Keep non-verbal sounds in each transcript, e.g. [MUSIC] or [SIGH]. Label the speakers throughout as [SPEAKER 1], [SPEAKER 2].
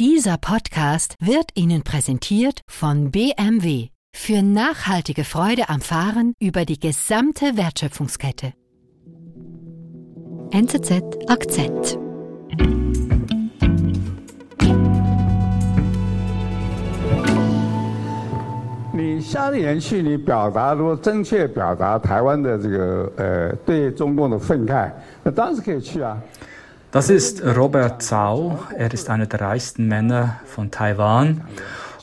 [SPEAKER 1] Dieser Podcast wird Ihnen präsentiert von BMW für nachhaltige Freude am Fahren über die gesamte Wertschöpfungskette. NZZ Akzent.
[SPEAKER 2] Die 夏令营去你表达，如果正确表达台湾的这个呃对中共的愤慨，那当然是可以去啊。
[SPEAKER 3] Das ist Robert Zhao. Er ist einer der reichsten Männer von Taiwan.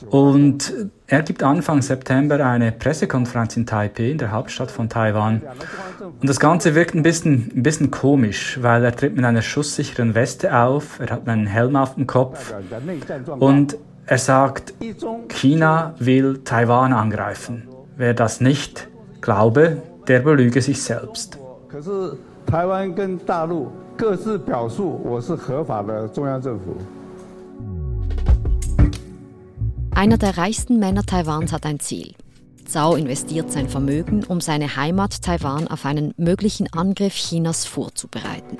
[SPEAKER 3] Und er gibt Anfang September eine Pressekonferenz in Taipei, in der Hauptstadt von Taiwan. Und das Ganze wirkt ein bisschen, ein bisschen komisch, weil er tritt mit einer schusssicheren Weste auf, er hat einen Helm auf dem Kopf und er sagt, China will Taiwan angreifen. Wer das nicht glaube, der belüge sich selbst.
[SPEAKER 2] 台湾跟大陆 各自表述我是合法的中央政府。
[SPEAKER 4] Einer der reichsten Männer Taiwans hat ein Ziel. Zhao investiert sein Vermögen, um seine Heimat Taiwan auf einen möglichen Angriff Chinas vorzubereiten.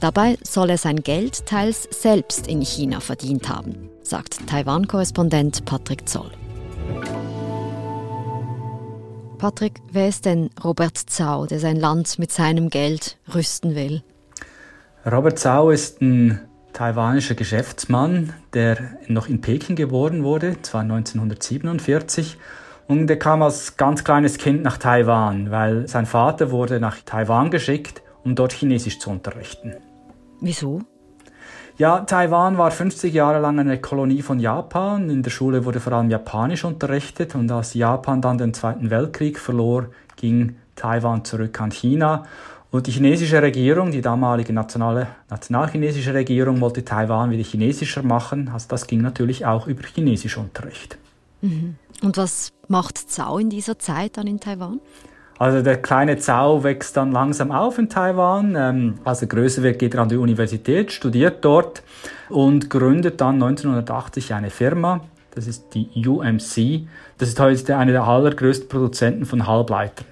[SPEAKER 4] Dabei soll er sein Geld teils selbst in China verdient haben, sagt Taiwan-Korrespondent Patrick Zoll. Patrick, wer ist denn Robert Zhao, der sein Land mit seinem Geld rüsten will?
[SPEAKER 3] Robert Zhao ist ein taiwanischer Geschäftsmann, der noch in Peking geboren wurde, zwar 1947. Und er kam als ganz kleines Kind nach Taiwan, weil sein Vater wurde nach Taiwan geschickt, um dort Chinesisch zu unterrichten.
[SPEAKER 4] Wieso?
[SPEAKER 3] Ja, Taiwan war 50 Jahre lang eine Kolonie von Japan. In der Schule wurde vor allem Japanisch unterrichtet und als Japan dann den Zweiten Weltkrieg verlor, ging Taiwan zurück an China. Und die chinesische Regierung, die damalige nationale, nationalchinesische Regierung, wollte Taiwan wieder chinesischer machen. Also das ging natürlich auch über Chinesischunterricht.
[SPEAKER 4] Mhm. Und was macht Zhao in dieser Zeit dann in Taiwan?
[SPEAKER 3] Also der kleine Zhao wächst dann langsam auf in Taiwan. Ähm, als er größer wird, geht er an die Universität, studiert dort und gründet dann 1980 eine Firma. Das ist die UMC. Das ist heute eine der allergrößten Produzenten von Halbleitern.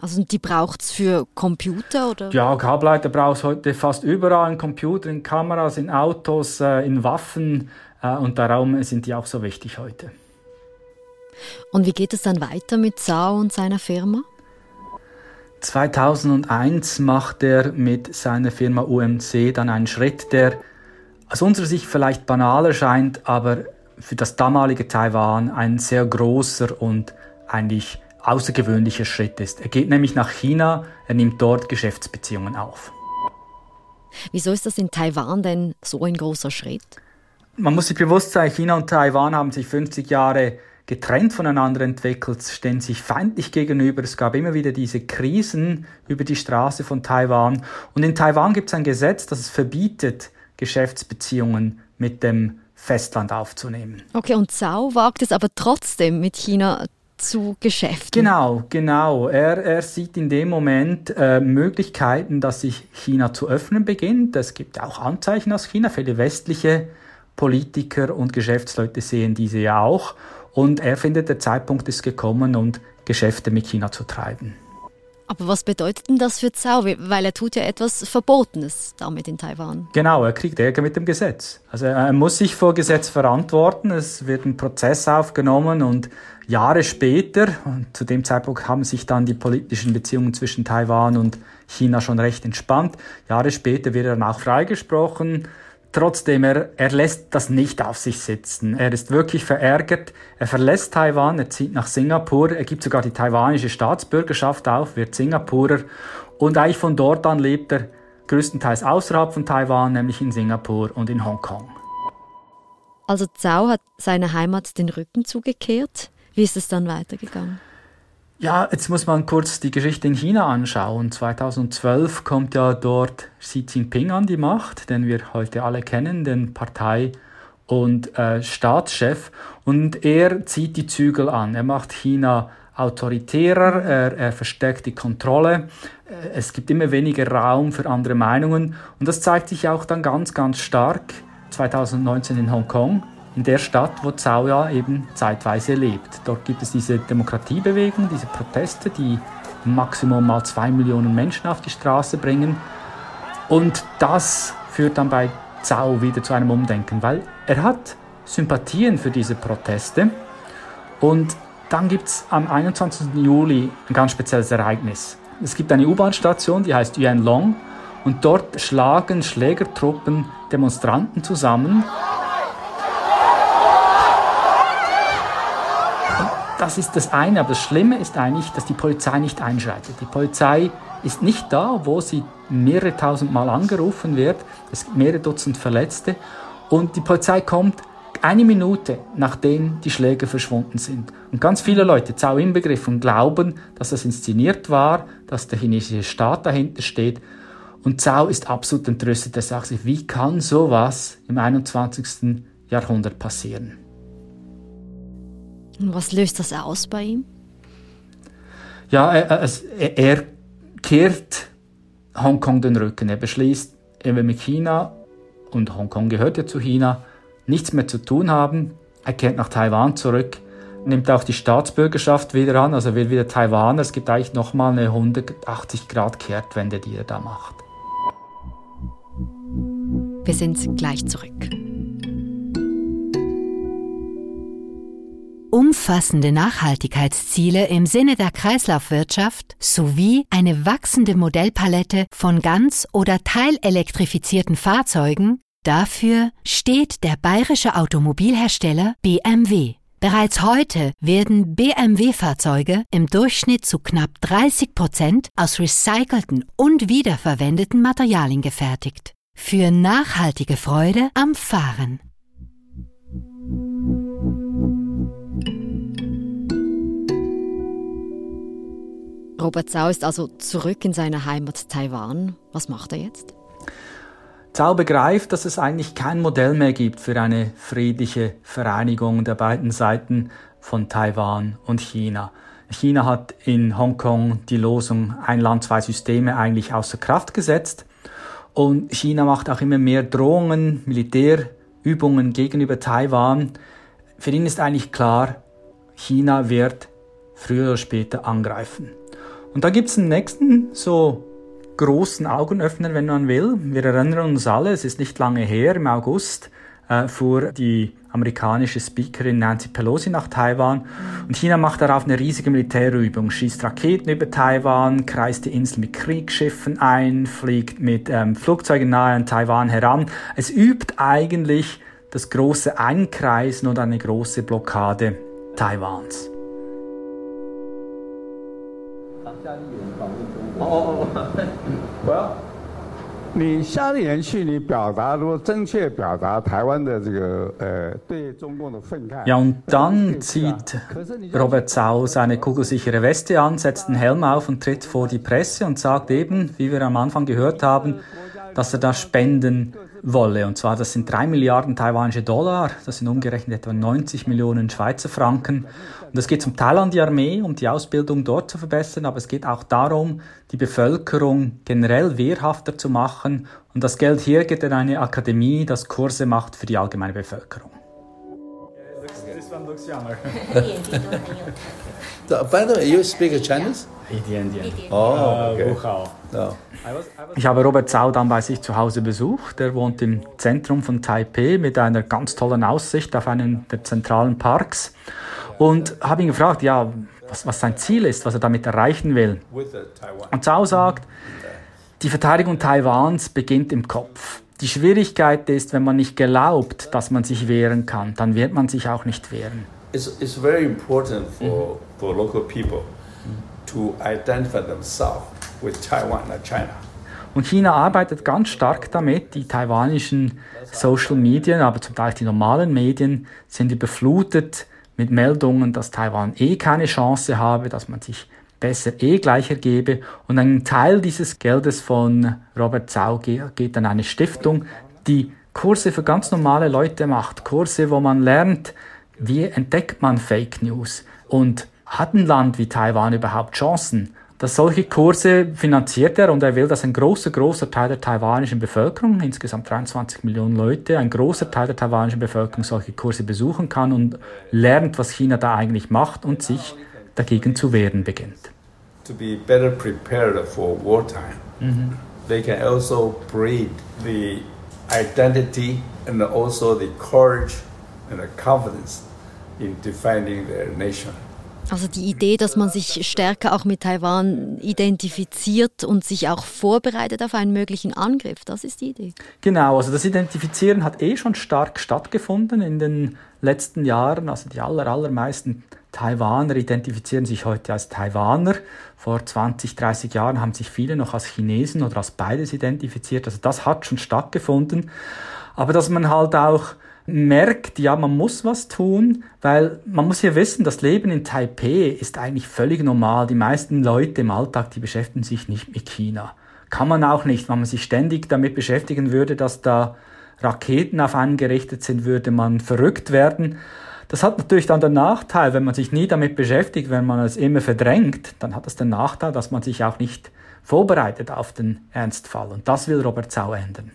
[SPEAKER 4] Also die braucht es für Computer oder?
[SPEAKER 3] Ja, Halbleiter braucht es heute fast überall in Computer, in Kameras, in Autos, äh, in Waffen äh, und darum sind die auch so wichtig heute.
[SPEAKER 4] Und wie geht es dann weiter mit Zhao und seiner Firma?
[SPEAKER 3] 2001 macht er mit seiner Firma UMC dann einen Schritt, der aus unserer Sicht vielleicht banal erscheint, aber für das damalige Taiwan ein sehr großer und eigentlich außergewöhnlicher Schritt ist. Er geht nämlich nach China, er nimmt dort Geschäftsbeziehungen auf.
[SPEAKER 4] Wieso ist das in Taiwan denn so ein großer Schritt?
[SPEAKER 3] Man muss sich bewusst sein, China und Taiwan haben sich 50 Jahre getrennt voneinander entwickelt, stehen sich feindlich gegenüber. Es gab immer wieder diese Krisen über die Straße von Taiwan. Und in Taiwan gibt es ein Gesetz, das es verbietet, Geschäftsbeziehungen mit dem Festland aufzunehmen.
[SPEAKER 4] Okay, und Zhao wagt es aber trotzdem mit China zu Geschäften.
[SPEAKER 3] Genau, genau. Er, er sieht in dem Moment äh, Möglichkeiten, dass sich China zu öffnen beginnt. Es gibt auch Anzeichen aus China. Viele westliche Politiker und Geschäftsleute sehen diese ja auch. Und er findet, der Zeitpunkt ist gekommen, um Geschäfte mit China zu treiben.
[SPEAKER 4] Aber was bedeutet denn das für Zhao? Weil er tut ja etwas Verbotenes damit in Taiwan.
[SPEAKER 3] Genau, er kriegt Ärger mit dem Gesetz. Also er muss sich vor Gesetz verantworten. Es wird ein Prozess aufgenommen und Jahre später, und zu dem Zeitpunkt haben sich dann die politischen Beziehungen zwischen Taiwan und China schon recht entspannt. Jahre später wird er dann auch freigesprochen. Trotzdem, er, er lässt das nicht auf sich sitzen. Er ist wirklich verärgert. Er verlässt Taiwan, er zieht nach Singapur. Er gibt sogar die taiwanische Staatsbürgerschaft auf, wird Singapurer. Und eigentlich von dort an lebt er größtenteils außerhalb von Taiwan, nämlich in Singapur und in Hongkong.
[SPEAKER 4] Also Zhao hat seiner Heimat den Rücken zugekehrt. Wie ist es dann weitergegangen?
[SPEAKER 3] Ja, jetzt muss man kurz die Geschichte in China anschauen. 2012 kommt ja dort Xi Jinping an die Macht, den wir heute alle kennen, den Partei- und äh, Staatschef. Und er zieht die Zügel an. Er macht China autoritärer, er, er verstärkt die Kontrolle. Äh, es gibt immer weniger Raum für andere Meinungen. Und das zeigt sich auch dann ganz, ganz stark 2019 in Hongkong in der Stadt, wo Zhao ja eben zeitweise lebt. Dort gibt es diese Demokratiebewegung, diese Proteste, die maximum mal zwei Millionen Menschen auf die Straße bringen. Und das führt dann bei Zhao wieder zu einem Umdenken, weil er hat Sympathien für diese Proteste. Und dann gibt es am 21. Juli ein ganz spezielles Ereignis. Es gibt eine U-Bahn-Station, die heißt Yuan Long. Und dort schlagen Schlägertruppen Demonstranten zusammen. Das ist das eine, aber das Schlimme ist eigentlich, dass die Polizei nicht einschreitet. Die Polizei ist nicht da, wo sie mehrere tausend Mal angerufen wird. Es gibt mehrere Dutzend Verletzte. Und die Polizei kommt eine Minute, nachdem die Schläge verschwunden sind. Und ganz viele Leute, Zhao inbegriffen, glauben, dass das inszeniert war, dass der chinesische Staat dahinter steht. Und Zhao ist absolut entrüstet. Er sagt sich, wie kann sowas im 21. Jahrhundert passieren?
[SPEAKER 4] Und was löst das aus bei ihm?
[SPEAKER 3] Ja, er, er, er kehrt Hongkong den Rücken. Er beschließt, er will mit China, und Hongkong gehört ja zu China, nichts mehr zu tun haben. Er kehrt nach Taiwan zurück, nimmt auch die Staatsbürgerschaft wieder an, also will wieder Taiwan. Es gibt eigentlich nochmal eine 180 Grad Kehrtwende, die er da macht.
[SPEAKER 4] Wir sind gleich zurück.
[SPEAKER 1] Umfassende Nachhaltigkeitsziele im Sinne der Kreislaufwirtschaft sowie eine wachsende Modellpalette von ganz- oder teilelektrifizierten Fahrzeugen, dafür steht der bayerische Automobilhersteller BMW. Bereits heute werden BMW-Fahrzeuge im Durchschnitt zu knapp 30 Prozent aus recycelten und wiederverwendeten Materialien gefertigt. Für nachhaltige Freude am Fahren.
[SPEAKER 4] Robert Zhao ist also zurück in seine Heimat Taiwan. Was macht er jetzt?
[SPEAKER 3] Zhao begreift, dass es eigentlich kein Modell mehr gibt für eine friedliche Vereinigung der beiden Seiten von Taiwan und China. China hat in Hongkong die Losung ein Land, zwei Systeme eigentlich außer Kraft gesetzt. Und China macht auch immer mehr Drohungen, Militärübungen gegenüber Taiwan. Für ihn ist eigentlich klar, China wird früher oder später angreifen. Und da gibt es einen nächsten so großen Augenöffner, wenn man will. Wir erinnern uns alle, es ist nicht lange her, im August äh, fuhr die amerikanische Speakerin Nancy Pelosi nach Taiwan und China macht darauf eine riesige Militärübung, schießt Raketen über Taiwan, kreist die Insel mit Kriegsschiffen ein, fliegt mit ähm, Flugzeugen nahe an Taiwan heran. Es übt eigentlich das große Einkreisen und eine große Blockade Taiwans. 夏立言访问中国。哦哦哦，
[SPEAKER 2] 我要。你夏立言去，你表达如果正确表达台湾的这个呃对中共的愤慨。
[SPEAKER 3] Ja, [LAUGHS] und dann zieht Robert Sau seine kugelsichere Weste an, setzt den Helm auf und tritt vor die Presse und sagt eben, wie wir am Anfang gehört haben, dass er da spenden wolle. Und zwar, das sind drei Milliarden taiwanische Dollar, das sind umgerechnet etwa 90 Millionen Schweizer Franken. Und es geht zum Teil an die Armee, um die Ausbildung dort zu verbessern, aber es geht auch darum, die Bevölkerung generell wehrhafter zu machen. Und das Geld hier geht in eine Akademie, das Kurse macht für die allgemeine Bevölkerung. This one looks younger.
[SPEAKER 5] By the [LAUGHS] [LAUGHS] way, you speak Chinese?
[SPEAKER 3] 一点点。
[SPEAKER 5] 哦，
[SPEAKER 3] okay. 不好。No. Ich habe Robert Zhao dann bei sich zu Hause besucht. Er wohnt im Zentrum von Taipei mit einer ganz tollen Aussicht auf einen der zentralen Parks und habe ihn gefragt, ja, was, was sein Ziel ist, was er damit erreichen will. Und Zhao sagt, die Verteidigung Taiwans beginnt im Kopf. Die Schwierigkeit ist, wenn man nicht glaubt, dass man sich wehren kann, dann wird man sich auch nicht wehren.
[SPEAKER 5] It's, it's very important for, for local people to identify themselves with Taiwan and China.
[SPEAKER 3] Und China arbeitet ganz stark damit. Die taiwanischen Social Medien, aber zum Teil die normalen Medien, sind überflutet mit Meldungen, dass Taiwan eh keine Chance habe, dass man sich besser eh gleich ergebe. Und ein Teil dieses Geldes von Robert Zhao geht an eine Stiftung, die Kurse für ganz normale Leute macht. Kurse, wo man lernt, wie entdeckt man Fake News und hat ein Land wie Taiwan überhaupt Chancen? Dass solche Kurse finanziert er und er will, dass ein großer, großer Teil der taiwanischen Bevölkerung, insgesamt 23 Millionen Leute, ein großer Teil der taiwanischen Bevölkerung solche Kurse besuchen kann und lernt, was China da eigentlich macht und sich dagegen zu wehren beginnt.
[SPEAKER 5] To be better prepared for wartime. Mm -hmm. They can also breed the identity and also the courage and a confidence in defending their nation.
[SPEAKER 4] Also die Idee, dass man sich stärker auch mit Taiwan identifiziert und sich auch vorbereitet auf einen möglichen Angriff, das ist die Idee.
[SPEAKER 3] Genau, also das Identifizieren hat eh schon stark stattgefunden in den letzten Jahren. Also die aller, allermeisten Taiwaner identifizieren sich heute als Taiwaner. Vor 20, 30 Jahren haben sich viele noch als Chinesen oder als beides identifiziert. Also das hat schon stattgefunden. Aber dass man halt auch merkt, ja, man muss was tun, weil man muss ja wissen, das Leben in Taipei ist eigentlich völlig normal. Die meisten Leute im Alltag, die beschäftigen sich nicht mit China. Kann man auch nicht, wenn man sich ständig damit beschäftigen würde, dass da Raketen auf einen gerichtet sind, würde man verrückt werden. Das hat natürlich dann den Nachteil, wenn man sich nie damit beschäftigt, wenn man es immer verdrängt, dann hat das den Nachteil, dass man sich auch nicht vorbereitet auf den Ernstfall. Und das will Robert Zau ändern.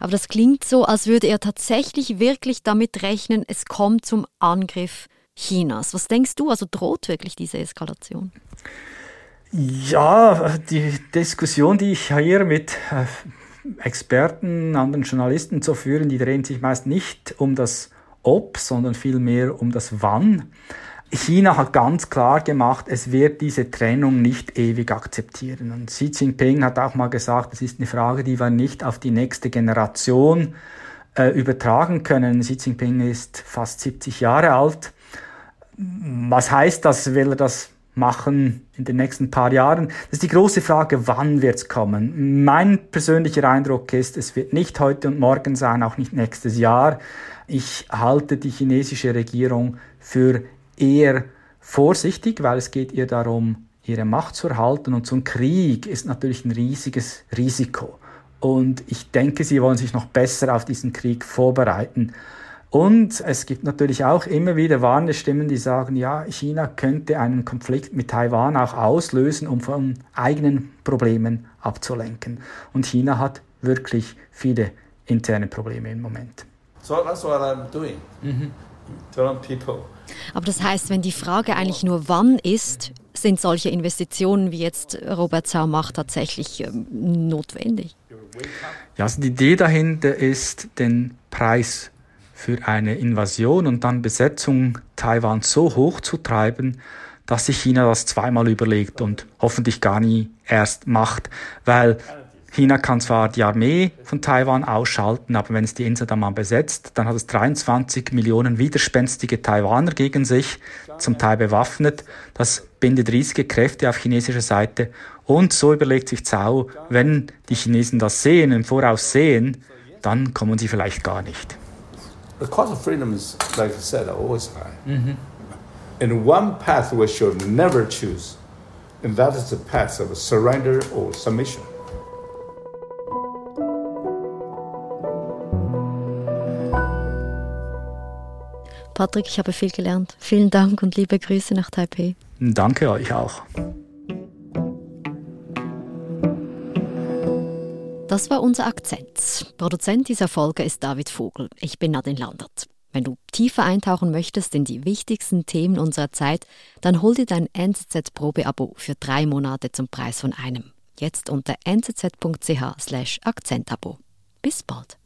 [SPEAKER 4] Aber das klingt so, als würde er tatsächlich wirklich damit rechnen, es kommt zum Angriff Chinas. Was denkst du? Also droht wirklich diese Eskalation?
[SPEAKER 3] Ja, die Diskussion, die ich hier mit äh, Experten, anderen Journalisten zu führen, die drehen sich meist nicht um das Ob, sondern vielmehr um das Wann. China hat ganz klar gemacht, es wird diese Trennung nicht ewig akzeptieren. Und Xi Jinping hat auch mal gesagt, es ist eine Frage, die wir nicht auf die nächste Generation äh, übertragen können. Xi Jinping ist fast 70 Jahre alt. Was heißt das? Will er das machen in den nächsten paar Jahren? Das ist die große Frage, wann wird es kommen? Mein persönlicher Eindruck ist, es wird nicht heute und morgen sein, auch nicht nächstes Jahr. Ich halte die chinesische Regierung für eher vorsichtig, weil es geht ihr darum, ihre Macht zu erhalten. Und so ein Krieg ist natürlich ein riesiges Risiko. Und ich denke, sie wollen sich noch besser auf diesen Krieg vorbereiten. Und es gibt natürlich auch immer wieder warnende Stimmen, die sagen, ja, China könnte einen Konflikt mit Taiwan auch auslösen, um von eigenen Problemen abzulenken. Und China hat wirklich viele interne Probleme im Moment.
[SPEAKER 5] So that's what I'm doing. Mm-hmm. Telling people
[SPEAKER 4] aber das heißt, wenn die Frage eigentlich nur wann ist, sind solche Investitionen, wie jetzt Robert Zau macht, tatsächlich ähm, notwendig?
[SPEAKER 3] Ja, also die Idee dahinter ist, den Preis für eine Invasion und dann Besetzung Taiwans so hoch zu treiben, dass sich China das zweimal überlegt und hoffentlich gar nie erst macht, weil China kann zwar die Armee von Taiwan ausschalten, aber wenn es die Insel dann mal besetzt, dann hat es 23 Millionen widerspenstige Taiwaner gegen sich, zum Teil bewaffnet. Das bindet riesige Kräfte auf chinesischer Seite. Und so überlegt sich Zhao, wenn die Chinesen das sehen, im Voraus sehen, dann kommen sie vielleicht gar nicht.
[SPEAKER 5] The cost of freedom is, like I said, always high. Mm-hmm. And one path we should never choose, and that is the path of surrender or submission.
[SPEAKER 4] Patrick, ich habe viel gelernt. Vielen Dank und liebe Grüße nach Taipei.
[SPEAKER 3] Danke euch auch.
[SPEAKER 4] Das war unser Akzent. Produzent dieser Folge ist David Vogel. Ich bin Nadine Landert. Wenn du tiefer eintauchen möchtest in die wichtigsten Themen unserer Zeit, dann hol dir dein NZZ-Probeabo für drei Monate zum Preis von einem. Jetzt unter nzz.ch/akzentabo. Bis bald.